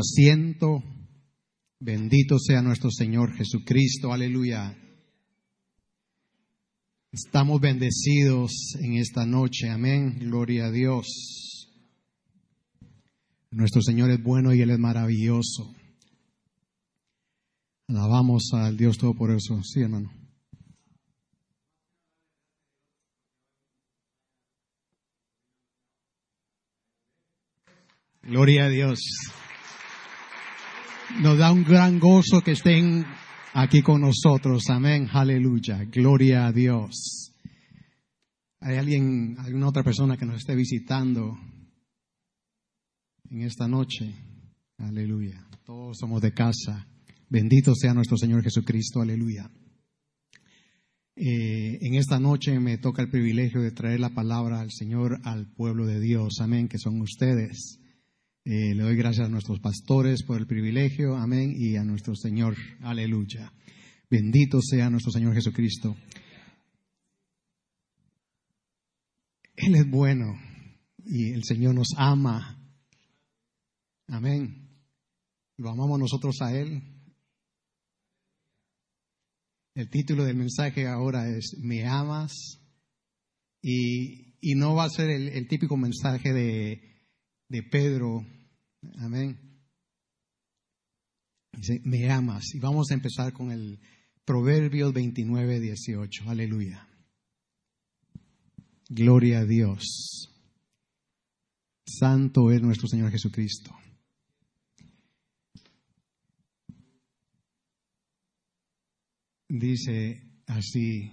asiento. Bendito sea nuestro Señor Jesucristo. Aleluya. Estamos bendecidos en esta noche. Amén. Gloria a Dios. Nuestro Señor es bueno y Él es maravilloso. Alabamos al Dios Todopoderoso. Sí, hermano. Gloria a Dios. Nos da un gran gozo que estén aquí con nosotros. Amén. Aleluya. Gloria a Dios. ¿Hay alguien, alguna otra persona que nos esté visitando en esta noche? Aleluya. Todos somos de casa. Bendito sea nuestro Señor Jesucristo. Aleluya. Eh, en esta noche me toca el privilegio de traer la palabra al Señor, al pueblo de Dios. Amén, que son ustedes. Eh, le doy gracias a nuestros pastores por el privilegio, amén, y a nuestro Señor, aleluya. Bendito sea nuestro Señor Jesucristo. Él es bueno y el Señor nos ama. Amén. Lo amamos nosotros a Él. El título del mensaje ahora es ¿Me amas? Y, y no va a ser el, el típico mensaje de, de Pedro. Amén. Dice, me amas. Y vamos a empezar con el Proverbios 29, 18. Aleluya. Gloria a Dios. Santo es nuestro Señor Jesucristo. Dice así,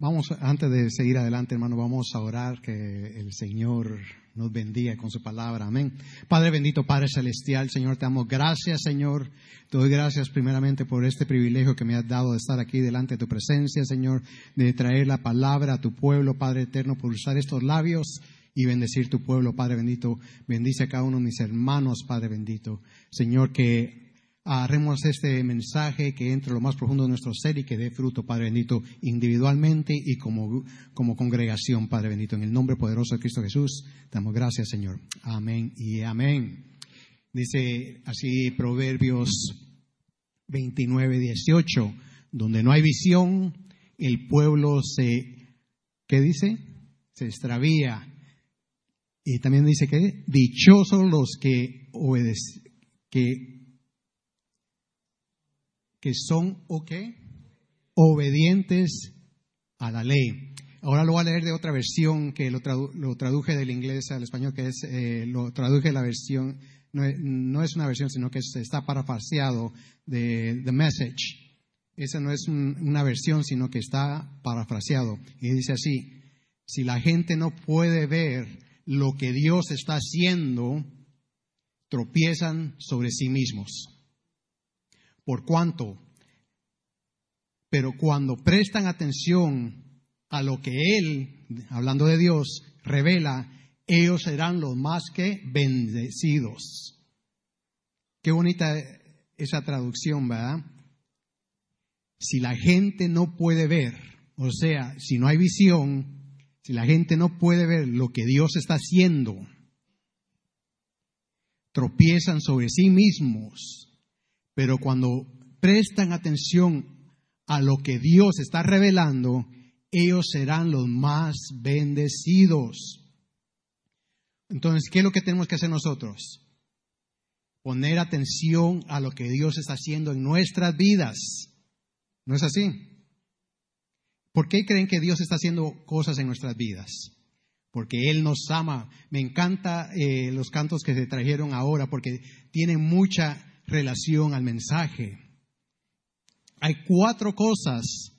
Vamos, antes de seguir adelante, hermano, vamos a orar que el Señor nos bendiga con su palabra. Amén. Padre bendito, Padre celestial, Señor, te damos gracias, Señor. Te doy gracias primeramente por este privilegio que me has dado de estar aquí delante de tu presencia, Señor, de traer la palabra a tu pueblo, Padre eterno, por usar estos labios y bendecir tu pueblo, Padre bendito. Bendice a cada uno de mis hermanos, Padre bendito. Señor, que haremos este mensaje que entre lo más profundo de nuestro ser y que dé fruto, Padre bendito, individualmente y como, como congregación, Padre bendito. En el nombre poderoso de Cristo Jesús, damos gracias, Señor. Amén y amén. Dice así Proverbios 29, 18, donde no hay visión, el pueblo se, ¿qué dice? Se extravía. Y también dice que dichosos los que obedecen, que que son o qué? Obedientes a la ley. Ahora lo voy a leer de otra versión que lo, traduje del inglés al español, que es, eh, lo traduje la versión, no, es una versión, sino que está parafraseado de The Message. Esa no es una versión, sino que está parafraseado. Y dice así, si la gente no puede ver lo que Dios está haciendo, tropiezan sobre sí mismos por cuanto, pero cuando prestan atención a lo que Él, hablando de Dios, revela, ellos serán los más que bendecidos. Qué bonita esa traducción, ¿verdad? Si la gente no puede ver, o sea, si no hay visión, si la gente no puede ver lo que Dios está haciendo, tropiezan sobre sí mismos pero cuando prestan atención a lo que Dios está revelando, ellos serán los más bendecidos. Entonces, ¿qué es lo que tenemos que hacer nosotros? Poner atención a lo que Dios está haciendo en nuestras vidas. ¿No es así? ¿Por qué creen que Dios está haciendo cosas en nuestras vidas? Porque Él nos ama. Me encanta eh, los cantos que se trajeron ahora porque tienen mucha relación al mensaje. Hay cuatro cosas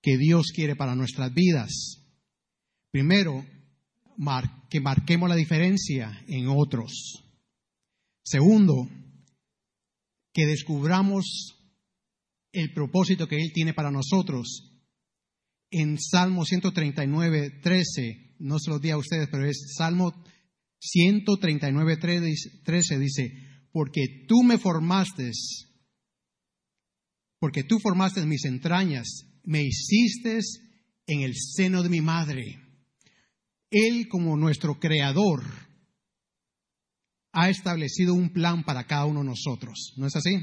que Dios quiere para nuestras vidas. Primero, que marquemos la diferencia en otros. Segundo, que descubramos el propósito que Él tiene para nosotros. En Salmo 139, 13, no se lo di a ustedes, pero es Salmo 139, 13, dice, porque tú me formaste, porque tú formaste mis entrañas, me hiciste en el seno de mi madre. Él como nuestro creador, ha establecido un plan para cada uno de nosotros. ¿No es así?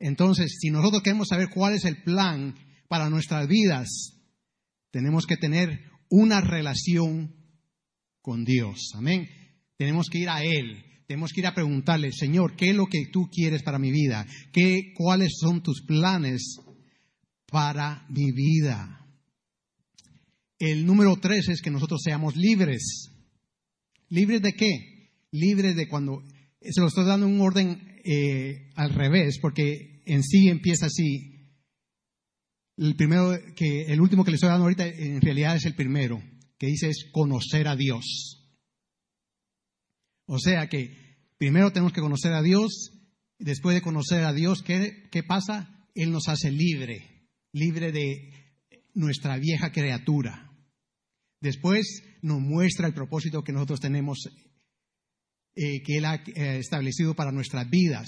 Entonces, si nosotros queremos saber cuál es el plan para nuestras vidas, tenemos que tener una relación con Dios. Amén. Tenemos que ir a Él. Tenemos que ir a preguntarle, Señor, ¿qué es lo que tú quieres para mi vida? ¿Qué, ¿Cuáles son tus planes para mi vida? El número tres es que nosotros seamos libres. ¿Libres de qué? Libres de cuando... Se lo estoy dando un orden eh, al revés, porque en sí empieza así. El primero que, el último que le estoy dando ahorita en realidad es el primero, que dice es conocer a Dios. O sea que primero tenemos que conocer a Dios, y después de conocer a Dios, ¿qué, ¿qué pasa? Él nos hace libre, libre de nuestra vieja criatura. Después nos muestra el propósito que nosotros tenemos, eh, que Él ha eh, establecido para nuestras vidas.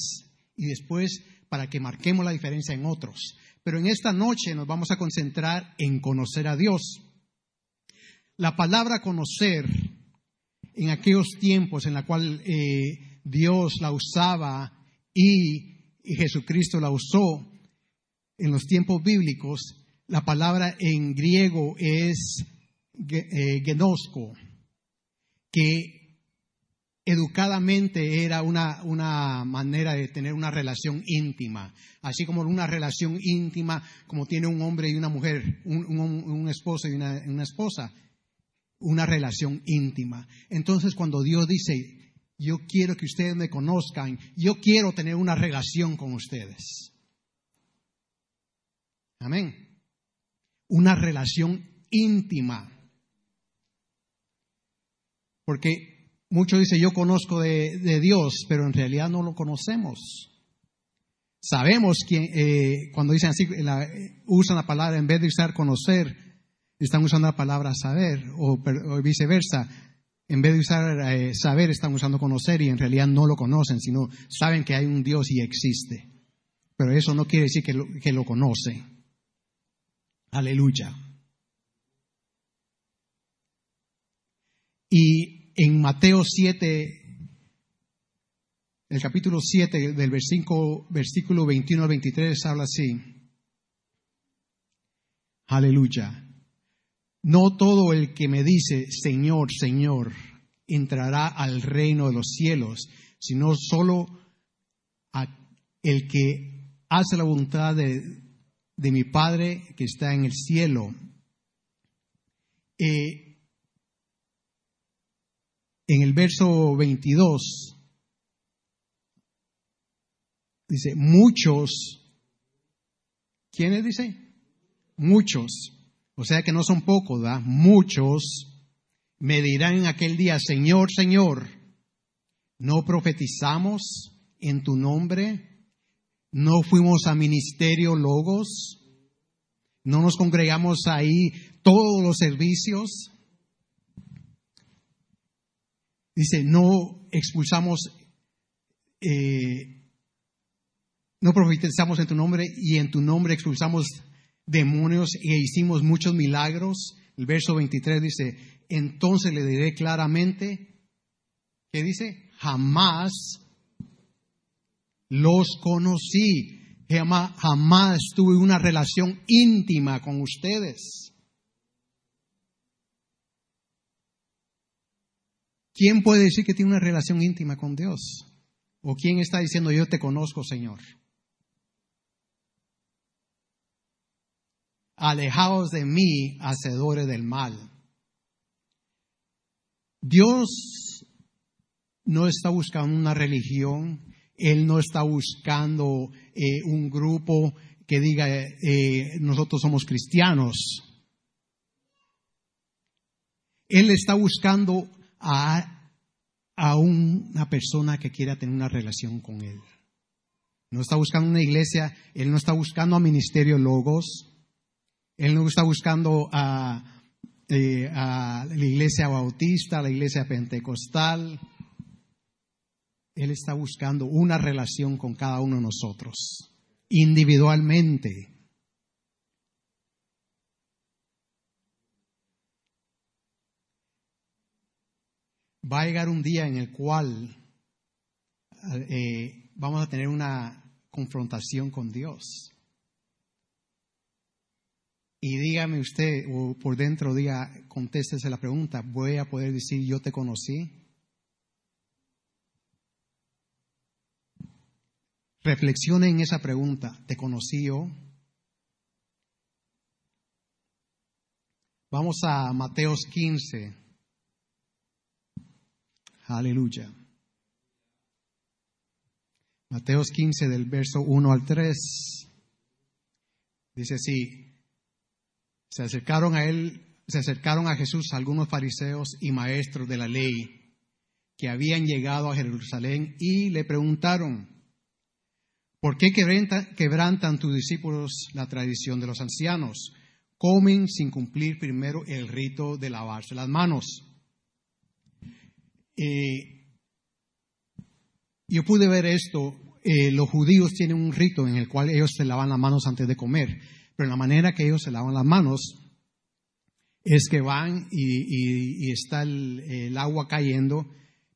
Y después para que marquemos la diferencia en otros. Pero en esta noche nos vamos a concentrar en conocer a Dios. La palabra conocer en aquellos tiempos en la cual eh, Dios la usaba y, Jesucristo la usó, en los tiempos bíblicos, la palabra en griego es eh, genosko, que educadamente era una, una, manera de tener una relación íntima, así como una relación íntima como tiene un hombre y una mujer, un, esposo y una esposa una relación íntima. Entonces cuando Dios dice, yo quiero que ustedes me conozcan, yo quiero tener una relación con ustedes. Amén. Una relación íntima. Porque muchos dicen, yo conozco de, Dios, pero en realidad no lo conocemos. Sabemos que eh, cuando dicen así, usan la palabra en vez de usar conocer, están usando la palabra saber o, viceversa. En vez de usar eh, saber, están usando conocer y en realidad no lo conocen, sino saben que hay un Dios y existe. Pero eso no quiere decir que lo, que lo conoce. Aleluya. Y en Mateo 7, el capítulo 7 del versículo, versículo 21 al 23 habla así. Aleluya. No todo el que me dice, Señor, Señor, entrará al reino de los cielos, sino solo el que hace la voluntad de, mi Padre que está en el cielo. Eh, en el verso 22 dice, muchos, ¿quiénes dice? Muchos o sea que no son pocos, ¿verdad? Muchos me dirán en aquel día, Señor, Señor, ¿no profetizamos en tu nombre? ¿No fuimos a ministerio logos? ¿No nos congregamos ahí todos los servicios? Dice, no expulsamos, eh, no profetizamos en tu nombre y en tu nombre expulsamos demonios e hicimos muchos milagros. El verso 23 dice, entonces le diré claramente, ¿qué dice? Jamás los conocí, jamás, jamás tuve una relación íntima con ustedes. ¿Quién puede decir que tiene una relación íntima con Dios? ¿O quién está diciendo yo te conozco, Señor? Alejaos de mí, hacedores del mal. Dios no está buscando una religión, Él no está buscando eh, un grupo que diga eh, nosotros somos cristianos. Él está buscando a, a una persona que quiera tener una relación con Él. No está buscando una iglesia, Él no está buscando a Ministerio Logos, él no está buscando eh, a, la iglesia bautista, a la iglesia pentecostal. Él está buscando una relación con cada uno de nosotros, individualmente. Va a llegar un día en el cual eh, vamos a tener una confrontación con Dios. Y dígame usted, o por dentro diga, contéstese la pregunta, ¿voy a poder decir yo te conocí? Reflexione en esa pregunta, ¿te conocí yo? Vamos a Mateos 15. Aleluya. Mateos 15 del verso 1 al 3. Dice así, se acercaron a él, se acercaron a Jesús algunos fariseos y maestros de la ley que habían llegado a Jerusalén y le preguntaron, ¿por qué quebrantan tus discípulos la tradición de los ancianos? Comen sin cumplir primero el rito de lavarse las manos. Eh, yo pude ver esto, eh, los judíos tienen un rito en el cual ellos se lavan las manos antes de comer. Pero la manera que ellos se lavan las manos es que van y, está el, agua cayendo,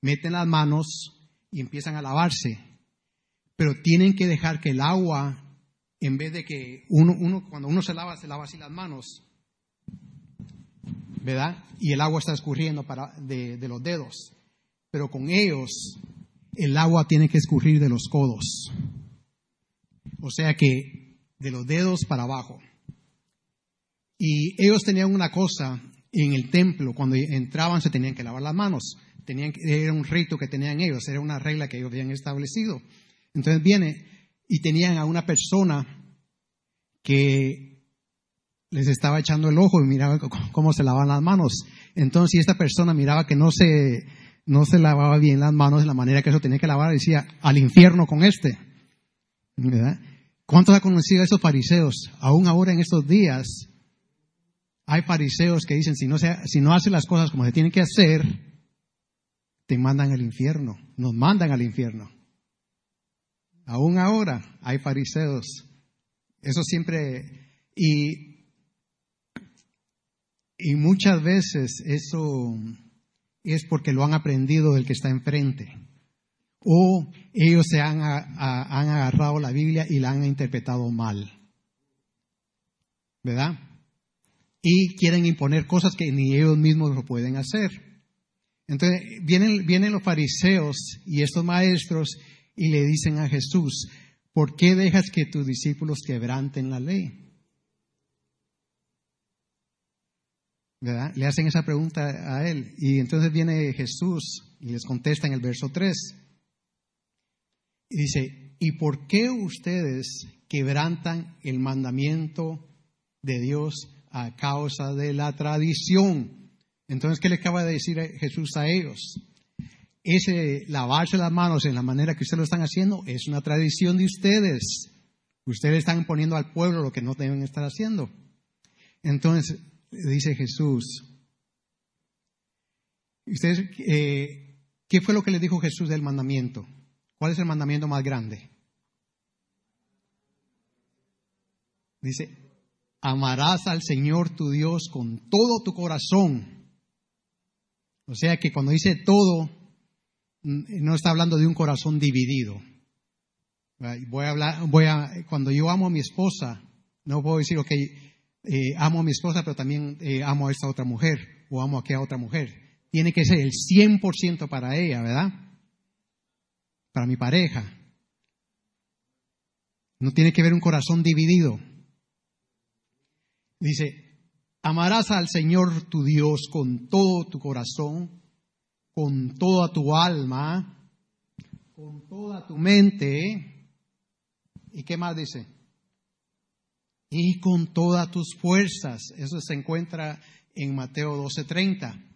meten las manos y empiezan a lavarse. Pero tienen que dejar que el agua, en vez de que uno, uno cuando uno se lava, se lava así las manos, ¿verdad? Y el agua está escurriendo para, de, de los dedos. Pero con ellos, el agua tiene que escurrir de los codos. O sea que de los dedos para abajo. Y ellos tenían una cosa en el templo, cuando entraban se tenían que lavar las manos. Tenían, era un rito que tenían ellos, era una regla que ellos habían establecido. Entonces viene y tenían a una persona que les estaba echando el ojo y miraba cómo se lavaban las manos. Entonces, esta persona miraba que no se, no se lavaba bien las manos de la manera que eso tenía que lavar, decía, al infierno con este. ¿Verdad? ¿Cuántos ha conocido a esos fariseos? Aún ahora en estos días hay fariseos que dicen, si no, se, si no hace las cosas como se tienen que hacer, te mandan al infierno, nos mandan al infierno. Aún ahora hay fariseos. Eso siempre, y, y muchas veces eso es porque lo han aprendido del que está enfrente o ellos se han, han agarrado la Biblia y la han interpretado mal. ¿Verdad? Y quieren imponer cosas que ni ellos mismos lo pueden hacer. Entonces vienen, vienen los fariseos y estos maestros y le dicen a Jesús, ¿por qué dejas que tus discípulos quebranten la ley? ¿Verdad? Le hacen esa pregunta a él. Y entonces viene Jesús y les contesta en el verso 3. Dice, ¿y por qué ustedes quebrantan el mandamiento de Dios a causa de la tradición? Entonces, ¿qué le acaba de decir Jesús a ellos? Ese lavarse las manos en la manera que ustedes lo están haciendo es una tradición de ustedes. Ustedes están poniendo al pueblo lo que no deben estar haciendo. Entonces, dice Jesús, ¿ustedes, eh, ¿qué fue lo que le dijo Jesús del mandamiento? ¿Cuál es el mandamiento más grande? Dice, amarás al Señor tu Dios con todo tu corazón. O sea que cuando dice todo, no está hablando de un corazón dividido. Voy a hablar, voy a, cuando yo amo a mi esposa, no puedo decir, ok, eh, amo a mi esposa, pero también eh, amo a esta otra mujer o amo a aquella otra mujer. Tiene que ser el 100% para ella, ¿verdad? Para mi pareja. No tiene que ver un corazón dividido. Dice, amarás al Señor tu Dios con todo tu corazón, con toda tu alma, con toda tu mente. ¿Y qué más dice? Y con todas tus fuerzas. Eso se encuentra en Mateo 12:30.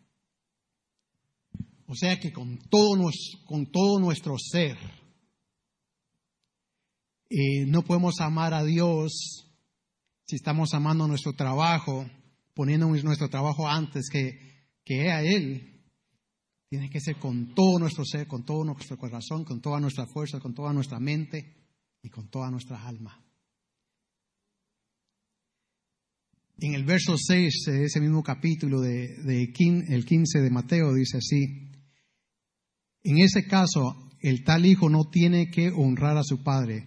O sea que con todo, con todo nuestro ser, eh, no podemos amar a Dios si estamos amando nuestro trabajo, poniendo nuestro trabajo antes que, que a Él. Tiene que ser con todo nuestro ser, con todo nuestro corazón, con toda nuestra fuerza, con toda nuestra mente y con toda nuestra alma. En el verso 6 de ese mismo capítulo de, de el 15 de Mateo dice así, en ese caso, el tal hijo no tiene que honrar a su padre.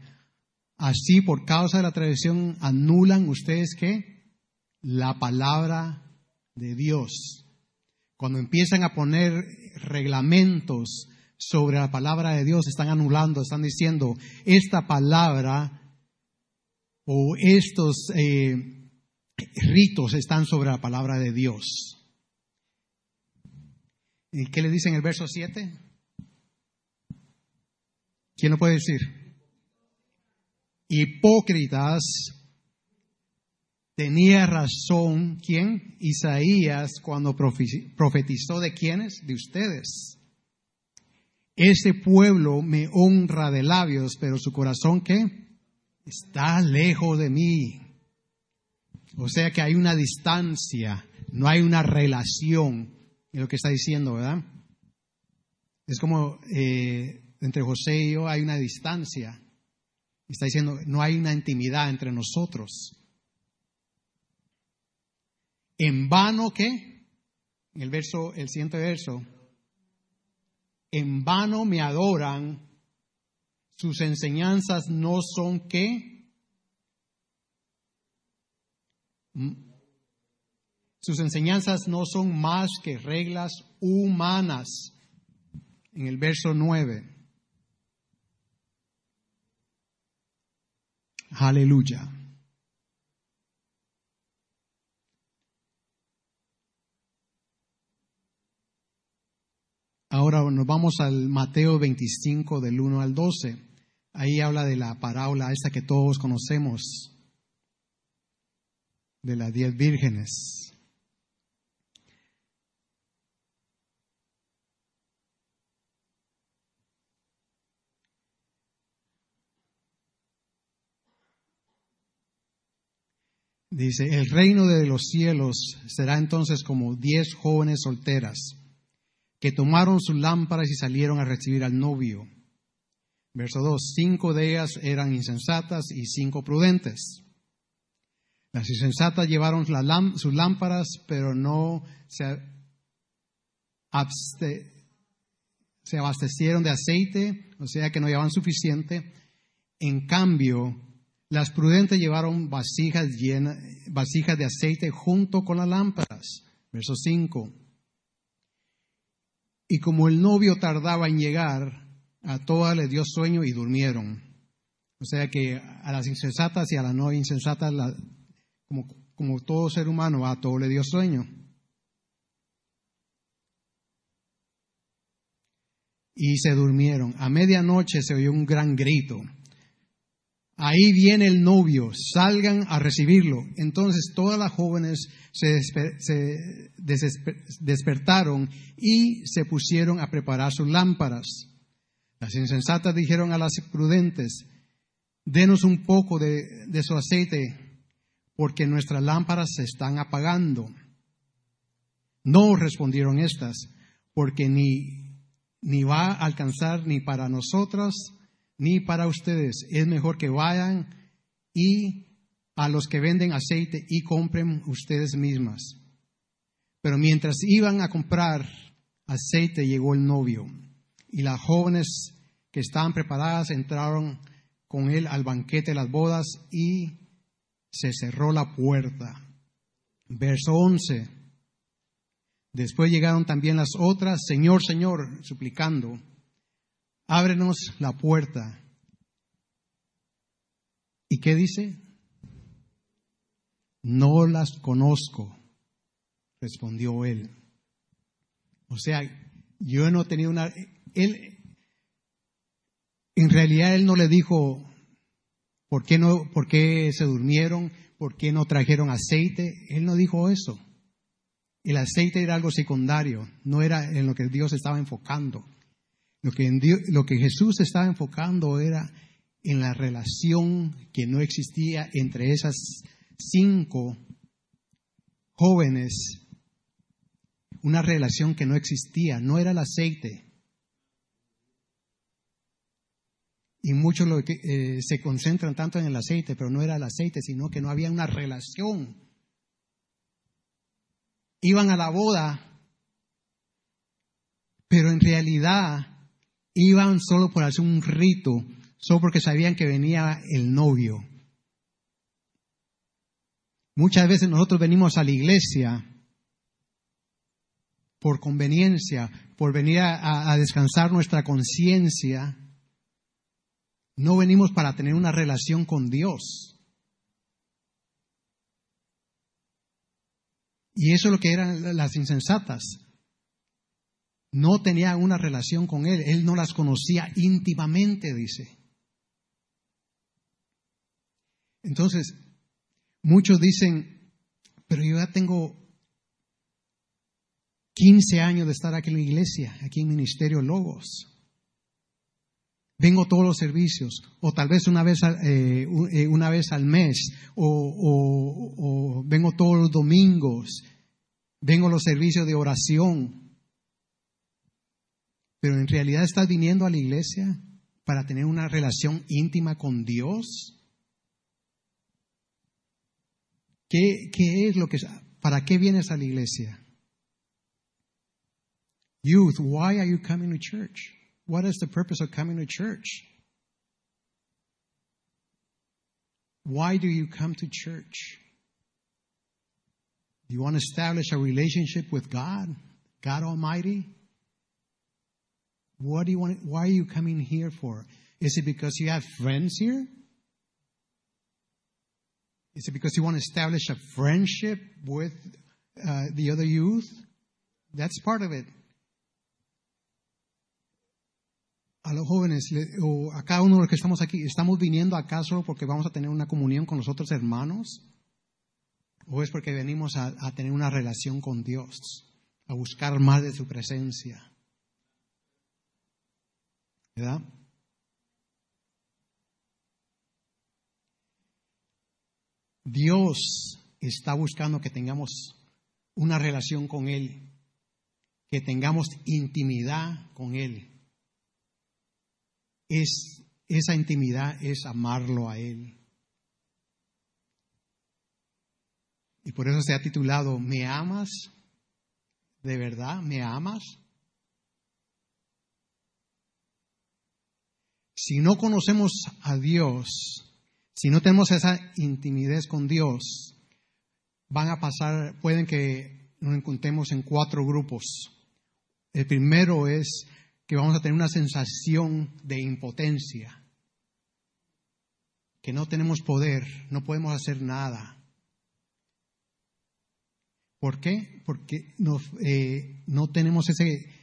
Así, por causa de la tradición, anulan ustedes que la palabra de Dios. Cuando empiezan a poner reglamentos sobre la palabra de Dios, están anulando, están diciendo, esta palabra o estos eh, ritos están sobre la palabra de Dios. ¿Y qué le dice en el verso 7? ¿Quién lo puede decir? Hipócritas, tenía razón, ¿quién? Isaías cuando profetizó de quiénes? De ustedes. Ese pueblo me honra de labios, pero su corazón, ¿qué? Está lejos de mí. O sea que hay una distancia, no hay una relación en lo que está diciendo, ¿verdad? Es como eh, entre José y yo hay una distancia. Está diciendo, no hay una intimidad entre nosotros. En vano ¿qué? en el verso, el siguiente verso, en vano me adoran, sus enseñanzas no son qué? Sus enseñanzas no son más que reglas humanas. En el verso 9. Aleluya. Ahora nos vamos al Mateo 25 del 1 al 12. Ahí habla de la parábola esta que todos conocemos, de las diez vírgenes. Dice, el reino de los cielos será entonces como diez jóvenes solteras que tomaron sus lámparas y salieron a recibir al novio. Verso 2, cinco de ellas eran insensatas y cinco prudentes. Las insensatas llevaron sus lámparas, pero no se, se abastecieron de aceite, o sea que no llevaban suficiente. En cambio, las prudentes llevaron vasijas, llenas, vasijas de aceite junto con las lámparas. Verso 5. Y como el novio tardaba en llegar, a todas les dio sueño y durmieron. O sea que a las insensatas y a las no insensatas, como, como todo ser humano, a todos le dio sueño. Y se durmieron. A medianoche se oyó un gran grito ahí viene el novio, salgan a recibirlo. Entonces todas las jóvenes se, despertaron y se pusieron a preparar sus lámparas. Las insensatas dijeron a las prudentes, denos un poco de, su aceite, porque nuestras lámparas se están apagando. No respondieron estas, porque ni, ni va a alcanzar ni para nosotras ni para ustedes. Es mejor que vayan y a los que venden aceite y compren ustedes mismas. Pero mientras iban a comprar aceite llegó el novio y las jóvenes que estaban preparadas entraron con él al banquete de las bodas y se cerró la puerta. Verso 11. Después llegaron también las otras, Señor, Señor, suplicando ábrenos la puerta. ¿Y qué dice? No las conozco, respondió él. O sea, yo no tenía una... Él, en realidad él no le dijo por qué, no, por qué se durmieron, por qué no trajeron aceite. Él no dijo eso. El aceite era algo secundario, no era en lo que Dios estaba enfocando. Lo que, lo que Jesús estaba enfocando era en la relación que no existía entre esas cinco jóvenes, una relación que no existía, no era el aceite. Y muchos lo que, eh, se concentran tanto en el aceite, pero no era el aceite, sino que no había una relación. Iban a la boda, pero en realidad iban solo por hacer un rito, solo porque sabían que venía el novio. Muchas veces nosotros venimos a la iglesia por conveniencia, por venir a, descansar nuestra conciencia. No venimos para tener una relación con Dios. Y eso es lo que eran las insensatas. No tenía una relación con Él. Él no las conocía íntimamente, dice. Entonces, muchos dicen, pero yo ya tengo 15 años de estar aquí en la iglesia, aquí en Ministerio Logos. Vengo todos los servicios, o tal vez una vez, eh, eh, una vez al mes, o, vengo todos los domingos, vengo a los servicios de oración. Pero en realidad estás viniendo a la iglesia para tener una relación íntima con Dios. ¿Qué, es lo que, para qué vienes a la iglesia? Youth, why are you coming to church? What is the purpose of coming to church? Why do you come to church? You want to establish a relationship with God, God Almighty? What do you want? Why are you coming here for? Is it because you have friends here? Is it because you want to establish a friendship with uh, the other youth? That's part of it. a los jóvenes o a cada uno de los que estamos aquí, ¿estamos viniendo acá solo porque vamos a tener una comunión con los otros hermanos? ¿O es porque venimos a, a tener una relación con Dios, a buscar más de su presencia? Dios está buscando que tengamos una relación con Él, que tengamos intimidad con Él es, esa intimidad es amarlo a Él. Y por eso se ha titulado, ¿me amas? ¿De verdad? ¿Me amas? Si no conocemos a Dios, si no tenemos esa intimidad con Dios, van a pasar, pueden que nos encontremos en cuatro grupos. El primero es que vamos a tener una sensación de impotencia, que no tenemos poder, no podemos hacer nada. ¿Por qué? Porque eh, no tenemos ese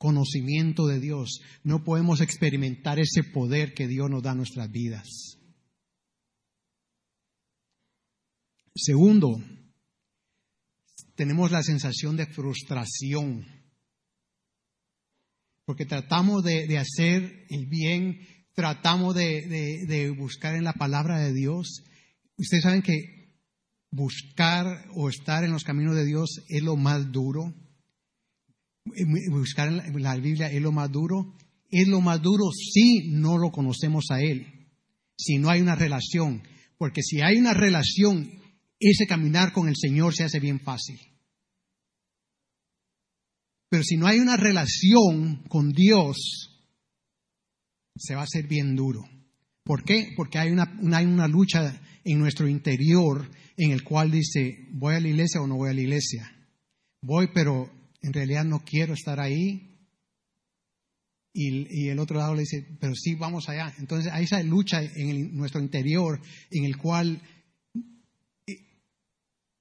conocimiento de Dios, no podemos experimentar ese poder que Dios nos da en nuestras vidas. Segundo, tenemos la sensación de frustración porque tratamos de, hacer el bien, tratamos de, buscar en la palabra de Dios. Ustedes saben que buscar o estar en los caminos de Dios es lo más duro. Buscar en la Biblia es lo más duro. Es lo más duro si no lo conocemos a Él, si no hay una relación. Porque si hay una relación, ese caminar con el Señor se hace bien fácil. Pero si no hay una relación con Dios, se va a hacer bien duro. ¿Por qué? Porque hay una, hay una lucha en nuestro interior en el cual dice, voy a la iglesia o no voy a la iglesia. Voy, pero en realidad no quiero estar ahí. Y, el otro lado le dice, pero sí, vamos allá. Entonces hay esa lucha en nuestro interior en el cual eh,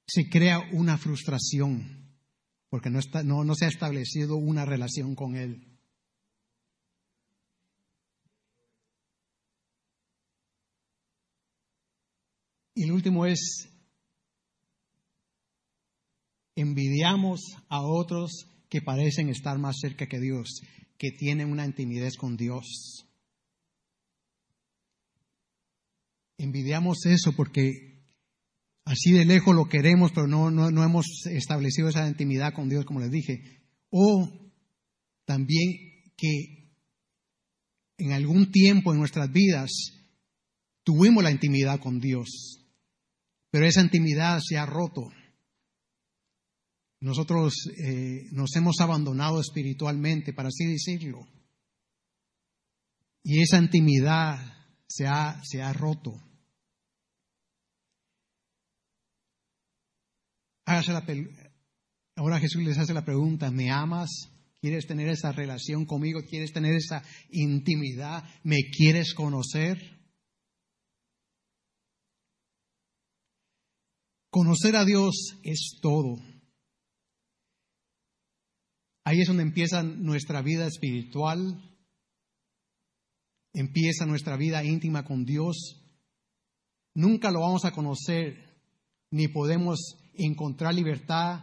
se crea una frustración porque no, está, no, no se ha establecido una relación con Él. Y el último es, envidiamos a otros que parecen estar más cerca que Dios, que tienen una intimidad con Dios. Envidiamos eso porque así de lejos lo queremos, pero no, no, hemos establecido esa intimidad con Dios, como les dije. O también que en algún tiempo en nuestras vidas tuvimos la intimidad con Dios, pero esa intimidad se ha roto. Nosotros eh, nos hemos abandonado espiritualmente, para así decirlo. Y esa intimidad se ha, se ha roto. la, ahora Jesús les hace la pregunta, ¿me amas? ¿Quieres tener esa relación conmigo? ¿Quieres tener esa intimidad? ¿Me quieres conocer? Conocer a Dios es todo. Ahí es donde empieza nuestra vida espiritual, empieza nuestra vida íntima con Dios. Nunca lo vamos a conocer, ni podemos encontrar libertad,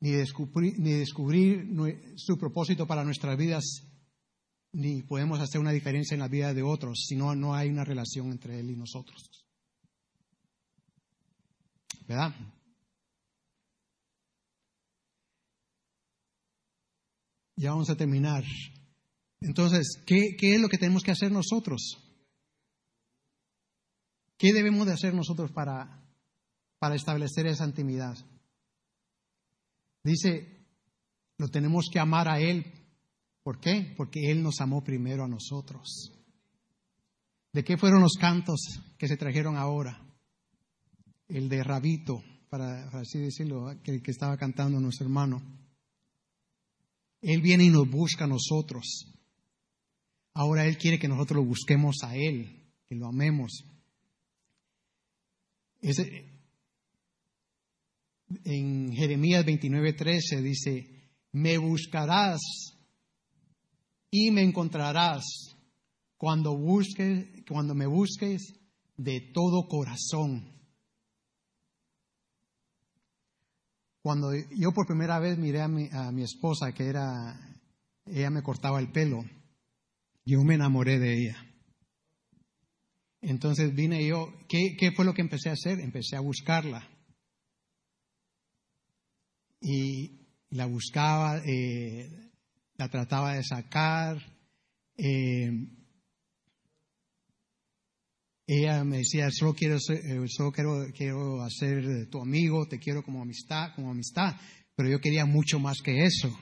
ni descubrir, ni descubrir su propósito para nuestras vidas, ni podemos hacer una diferencia en la vida de otros, si no, no hay una relación entre Él y nosotros. ¿Verdad? Ya vamos a terminar. Entonces, ¿qué, es lo que tenemos que hacer nosotros? ¿Qué debemos de hacer nosotros para, para establecer esa intimidad? Dice, lo tenemos que amar a Él. ¿Por qué? Porque Él nos amó primero a nosotros. ¿De qué fueron los cantos que se trajeron ahora? El de Rabito, para, así decirlo, que, que estaba cantando nuestro hermano. Él viene y nos busca a nosotros. Ahora Él quiere que nosotros lo busquemos a Él, que lo amemos. en Jeremías 29:13 dice, me buscarás y me encontrarás cuando, busques, cuando me busques de todo corazón. Cuando yo por primera vez miré a mi, a mi esposa, que era, ella me cortaba el pelo, yo me enamoré de ella. Entonces vine yo, ¿qué, ¿qué, fue lo que empecé a hacer? Empecé a buscarla. Y la buscaba, eh, la trataba de sacar. Eh, ella me decía, solo quiero, eh, solo quiero, quiero hacer tu amigo, te quiero como amistad, como amistad, pero yo quería mucho más que eso.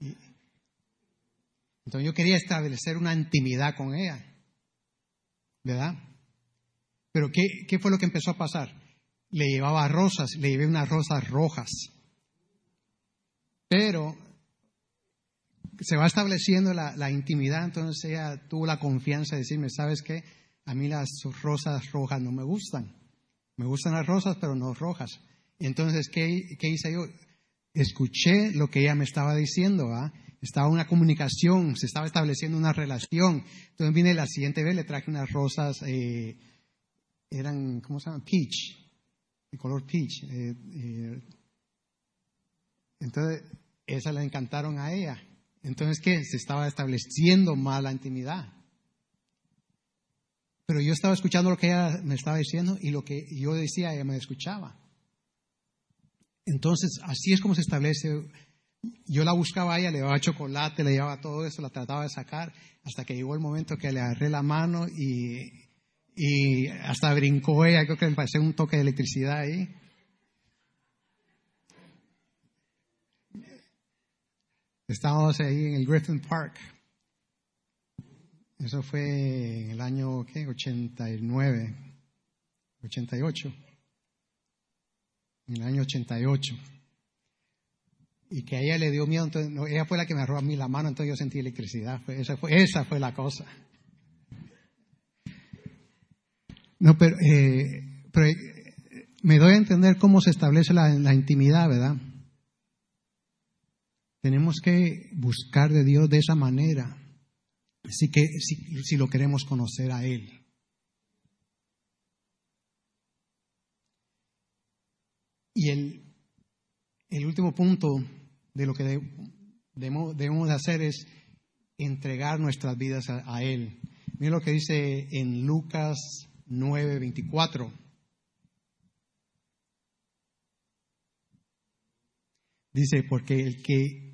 entonces yo quería establecer una intimidad con ella, ¿verdad? Pero ¿qué, ¿qué, fue lo que empezó a pasar? Le llevaba rosas, le llevé unas rosas rojas. Pero se va estableciendo la, la intimidad, entonces ella tuvo la confianza de decirme, ¿sabes qué? A mí las rosas rojas no me gustan. Me gustan las rosas, pero no rojas. Entonces, ¿qué, hice yo? Escuché lo que ella me estaba diciendo. ¿ah? Estaba una comunicación, se estaba estableciendo una relación. Entonces vine la siguiente vez, le traje unas rosas, eh, eran, ¿cómo se llama? Peach, de color peach. Eh, eh. entonces, esas le encantaron a ella. Entonces, ¿qué? Se estaba estableciendo más la intimidad. Pero yo estaba escuchando lo que ella me estaba diciendo y lo que yo decía, ella me escuchaba. Entonces, así es como se establece. Yo la buscaba a ella, le llevaba chocolate, le llevaba todo eso, la trataba de sacar, hasta que llegó el momento que le agarré la mano y, y hasta brincó ella, creo que me pareció un toque de electricidad ahí. Estábamos ahí en el Griffin Park. Eso fue en el año ¿qué? 89, 88. En el año 88. Y que a ella le dio miedo, entonces ella fue la que me agarró a mí la mano, entonces yo sentí electricidad. esa, fue, esa fue la cosa. No, pero, eh, pero eh, me doy a entender cómo se establece la, la intimidad, ¿verdad? Tenemos que buscar de Dios de esa manera si, que, si, lo queremos conocer a Él. Y el, el último punto de lo que debemos, hacer es entregar nuestras vidas a, Él. Mira lo que dice en Lucas 9:24. Dice, porque el que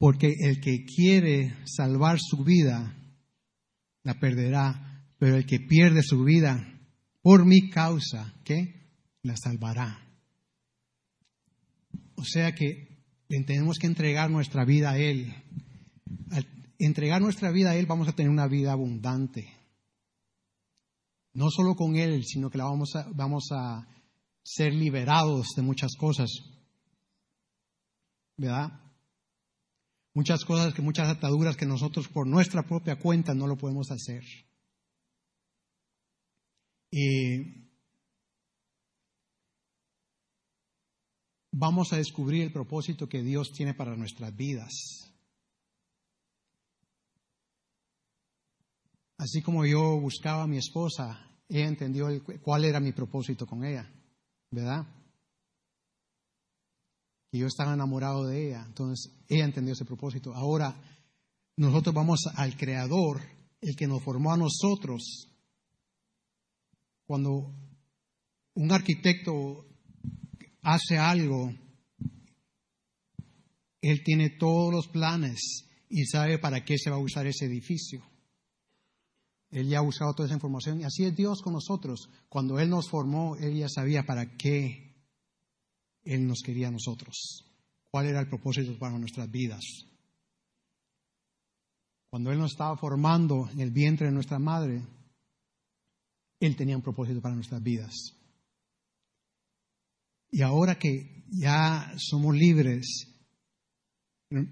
porque el que quiere salvar su vida, la perderá, pero el que pierde su vida por mi causa, ¿qué? La salvará. O sea que tenemos que entregar nuestra vida a Él. entregar nuestra vida a Él, vamos a tener una vida abundante. No solo con Él, sino que la vamos a, vamos a ser liberados de muchas cosas. ¿Verdad? Muchas cosas, que muchas ataduras que nosotros por nuestra propia cuenta no lo podemos hacer. Y vamos a descubrir el propósito que Dios tiene para nuestras vidas. Así como yo buscaba a mi esposa, ella entendió cuál era mi propósito con ella, ¿verdad? Y yo estaba enamorado de ella, entonces ella entendió ese propósito. Ahora nosotros vamos al Creador, el que nos formó a nosotros. Cuando un arquitecto hace algo, él tiene todos los planes y sabe para qué se va a usar ese edificio. Él ya ha usado toda esa información y así es Dios con nosotros. Cuando Él nos formó, Él ya sabía para qué Él nos quería a nosotros, cuál era el propósito para nuestras vidas. Cuando Él nos estaba formando en el vientre de nuestra madre, Él tenía un propósito para nuestras vidas. Y ahora que ya somos libres,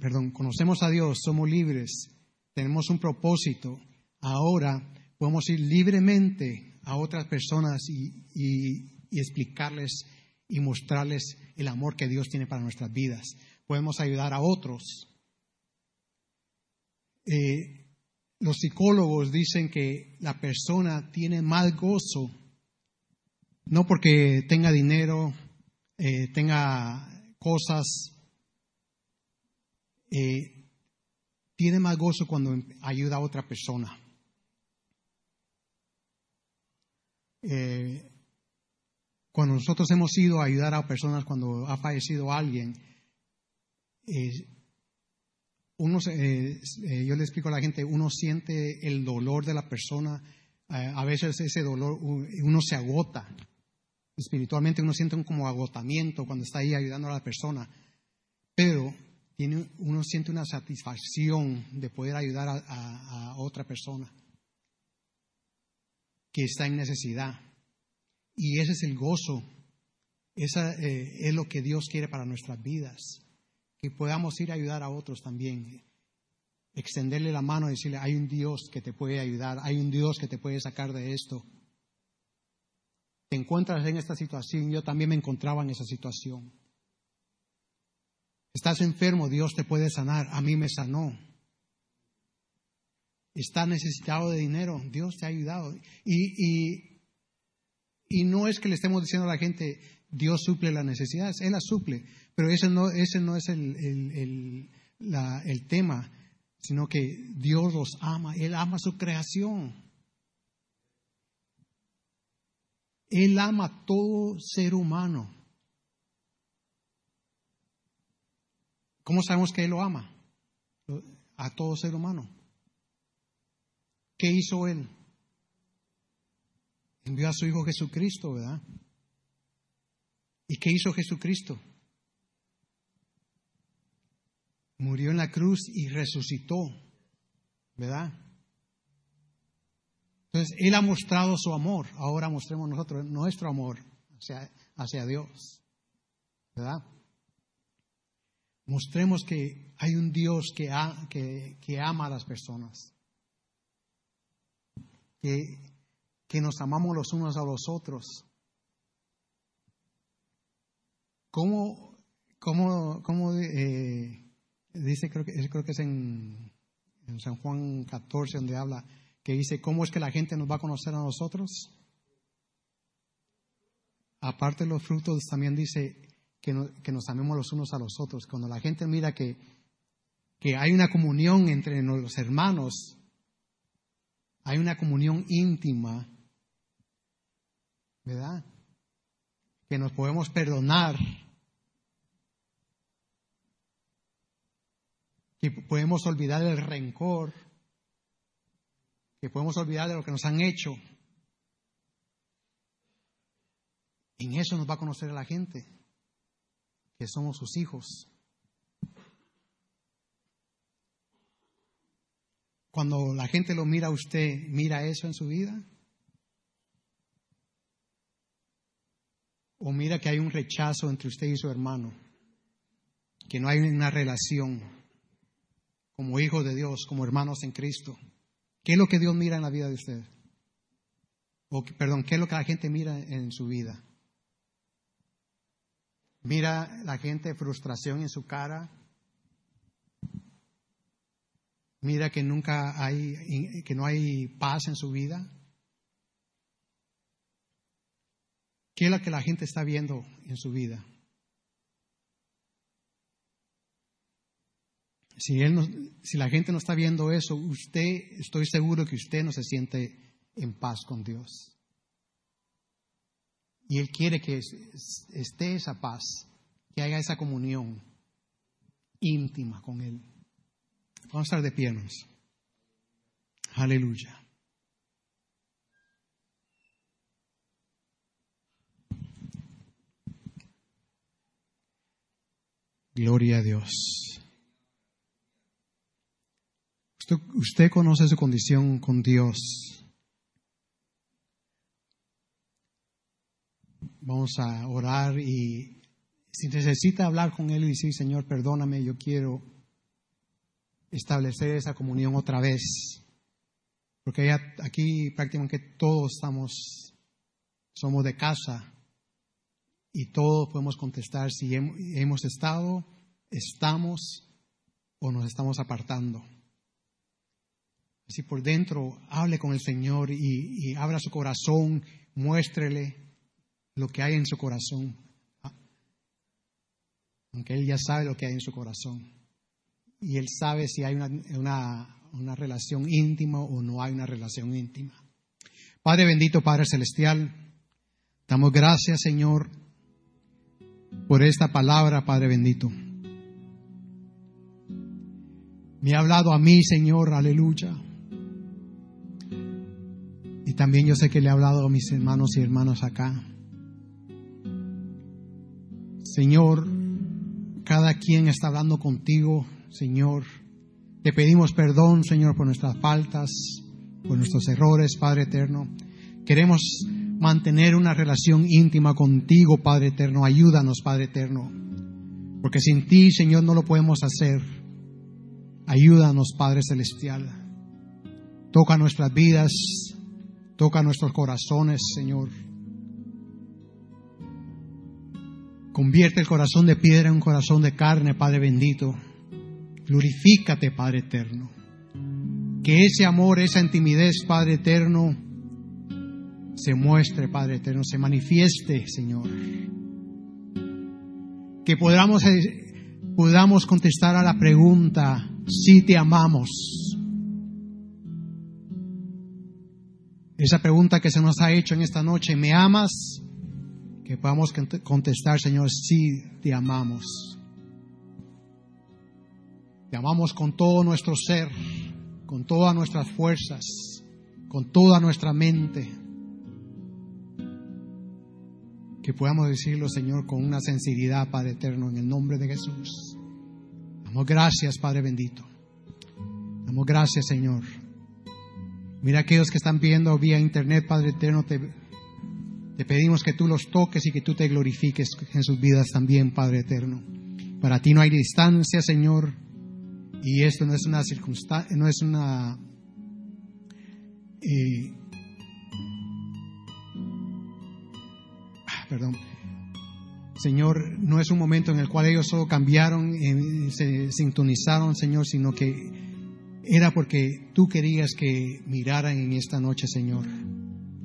perdón, conocemos a Dios, somos libres, tenemos un propósito, ahora podemos ir libremente a otras personas y, explicarles y mostrarles el amor que Dios tiene para nuestras vidas. Podemos ayudar a otros. Eh, los psicólogos dicen que la persona tiene más gozo, no porque tenga dinero, eh, tenga cosas, eh, tiene más gozo cuando ayuda a otra persona. Cuando nosotros hemos ido a ayudar a personas cuando ha fallecido alguien, uno yo le explico a la gente, uno siente el dolor de la persona, a veces ese dolor uno se agota espiritualmente uno siente un como agotamiento cuando está ahí ayudando a la persona, pero tiene, uno siente una satisfacción de poder ayudar a, otra persona que está en necesidad. Y ese es el gozo, esa eh, es lo que Dios quiere para nuestras vidas, que podamos ir a ayudar a otros también, extenderle la mano y decirle, hay un Dios que te puede ayudar, hay un Dios que te puede sacar de esto. Te encuentras en esta situación, yo también me encontraba en esa situación. Estás enfermo, Dios te puede sanar, a mí me sanó. Estás necesitado de dinero, Dios te ha ayudado. Y, y, no es que le estemos diciendo a la gente, Dios suple las necesidades, Él las suple, pero ese no, ese no es el, el, el tema, sino que Dios los ama, Él ama su creación. Él ama a todo ser humano. ¿Cómo sabemos que Él lo ama? A todo ser humano. ¿Qué hizo Él? Envió a su Hijo Jesucristo, ¿verdad? ¿Y qué hizo Jesucristo? Murió en la cruz y resucitó, ¿verdad? Entonces, Él ha mostrado su amor, ahora mostremos nosotros nuestro amor hacia, Dios. ¿Verdad? Mostremos que hay un Dios que, que, ama a las personas, que, que, nos amamos los unos a los otros. ¿Cómo, cómo, cómo eh, dice, creo que, creo que es en, San Juan 14, donde habla, que dice, ¿cómo es que la gente nos va a conocer a nosotros? Aparte de los frutos, también dice que, nos amemos los unos a los otros. Cuando la gente mira que, que hay una comunión entre los hermanos, hay una comunión íntima, Que nos podemos perdonar, que podemos olvidar el rencor, que podemos olvidar de lo que nos han hecho. En eso nos va a conocer a la gente, que somos sus hijos. cuando la gente lo mira a usted, mira eso en su vida? ¿O mira que hay un rechazo entre usted y su hermano? Que no hay una relación como hijos de Dios, como hermanos en Cristo. ¿Qué es lo que Dios mira en la vida de usted? O, perdón, ¿qué es lo que la gente mira en su vida? Mira la gente frustración en su cara. Mira que nunca hay, que no hay paz en su vida. ¿Qué es lo que la gente está viendo en su vida? Si, él si la gente no está viendo eso, usted, estoy seguro que usted no se siente en paz con Dios. Y Él quiere que esté esa paz, que haya esa comunión íntima con Él. Vamos a estar de piernas. Aleluya. Gloria a Dios. Usted, conoce su condición con Dios. Vamos a orar y si necesita hablar con Él y decir, Señor, perdóname, yo quiero establecer esa comunión otra vez. Porque aquí prácticamente todos estamos, somos de casa y todos podemos contestar si hemos estado, estamos o nos estamos apartando. Así por dentro, hable con el Señor y, abra su corazón, muéstrele lo que hay en su corazón. Aunque Él ya sabe lo que hay en su corazón. Y Él sabe si hay una relación íntima o no hay una relación íntima. Padre bendito, Padre celestial, damos gracias, Señor, por esta palabra, Padre bendito. Me ha hablado a mí, Señor, aleluya. Y también yo sé que le ha hablado a mis hermanos y hermanas acá. Señor, cada quien está hablando contigo, Señor. Te pedimos perdón, Señor, por nuestras faltas, por nuestros errores, Padre eterno. Queremos mantener una relación íntima contigo, Padre eterno. Ayúdanos, Padre eterno. Porque sin ti, Señor, no lo podemos hacer. Ayúdanos, Padre celestial. Toca nuestras vidas, toca nuestros corazones, Señor. Convierte el corazón de piedra en un corazón de carne, Padre bendito. Glorifícate, Padre eterno. Que ese amor, esa intimidad, Padre eterno, se muestre, Padre eterno, se manifieste, Señor. Que podamos, eh, podamos contestar a la pregunta, si te amamos. Esa pregunta que se nos ha hecho en esta noche, ¿me amas? Que podamos contestar, Señor, sí te amamos. Te amamos con todo nuestro ser, con todas nuestras fuerzas, con toda nuestra mente que podamos decirlo, Señor, con una sensibilidad, Padre eterno, en el nombre de Jesús. Damos gracias, Padre bendito. Damos gracias, Señor. Mira aquellos que están viendo vía internet, Padre eterno, te, te pedimos que tú los toques y que tú te glorifiques en sus vidas también, Padre eterno. Para ti no hay distancia, Señor, y esto no es una circunstancia, no es una eh, perdón. Señor, no es un momento en el cual ellos solo cambiaron, y se sintonizaron, Señor, sino que era porque tú querías que miraran en esta noche, Señor.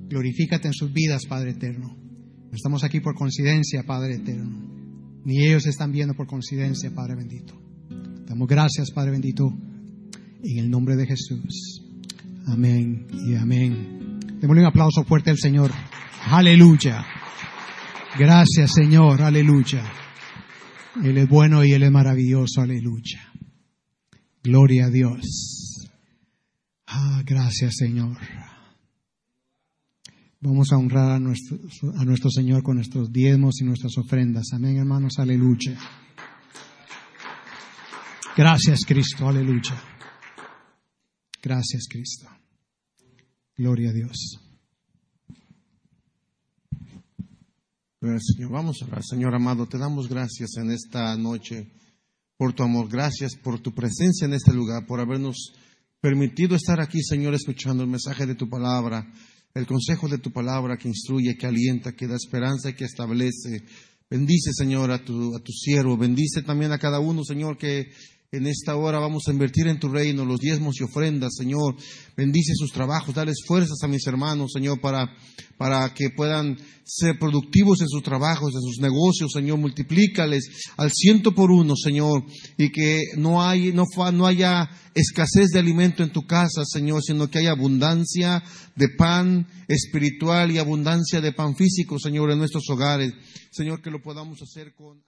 Glorifícate en sus vidas, Padre eterno. No estamos aquí por coincidencia, Padre eterno. Ni ellos están viendo por coincidencia, Padre bendito. Damos gracias, Padre bendito, en el nombre de Jesús. Amén y amén. Démosle un aplauso fuerte al Señor. Aleluya. Gracias, Señor. Aleluya. Él es bueno y Él es maravilloso. Aleluya. Gloria a Dios. Ah, gracias, Señor. Vamos a honrar a nuestro, a nuestro Señor con nuestros diezmos y nuestras ofrendas. Amén, hermanos. Aleluya. Gracias, Cristo. Aleluya. Gracias, Cristo. Gloria a Dios. Señor. Vamos a orar. Señor amado, te damos gracias en esta noche por tu amor. Gracias por tu presencia en este lugar, por habernos permitido estar aquí, Señor, escuchando el mensaje de tu palabra, el consejo de tu palabra que instruye, que alienta, que da esperanza y que establece. Bendice, Señor, a tu, a tu siervo. Bendice también a cada uno, Señor, que en esta hora vamos a invertir en tu reino los diezmos y ofrendas, Señor. Bendice sus trabajos, dales fuerzas a mis hermanos, Señor, para, para que puedan ser productivos en sus trabajos, en sus negocios, Señor. Multiplícales al ciento por uno, Señor, y que no, hay, no, no haya escasez de alimento en tu casa, Señor, sino que haya abundancia de pan espiritual y abundancia de pan físico, Señor, en nuestros hogares. Señor, que lo podamos hacer con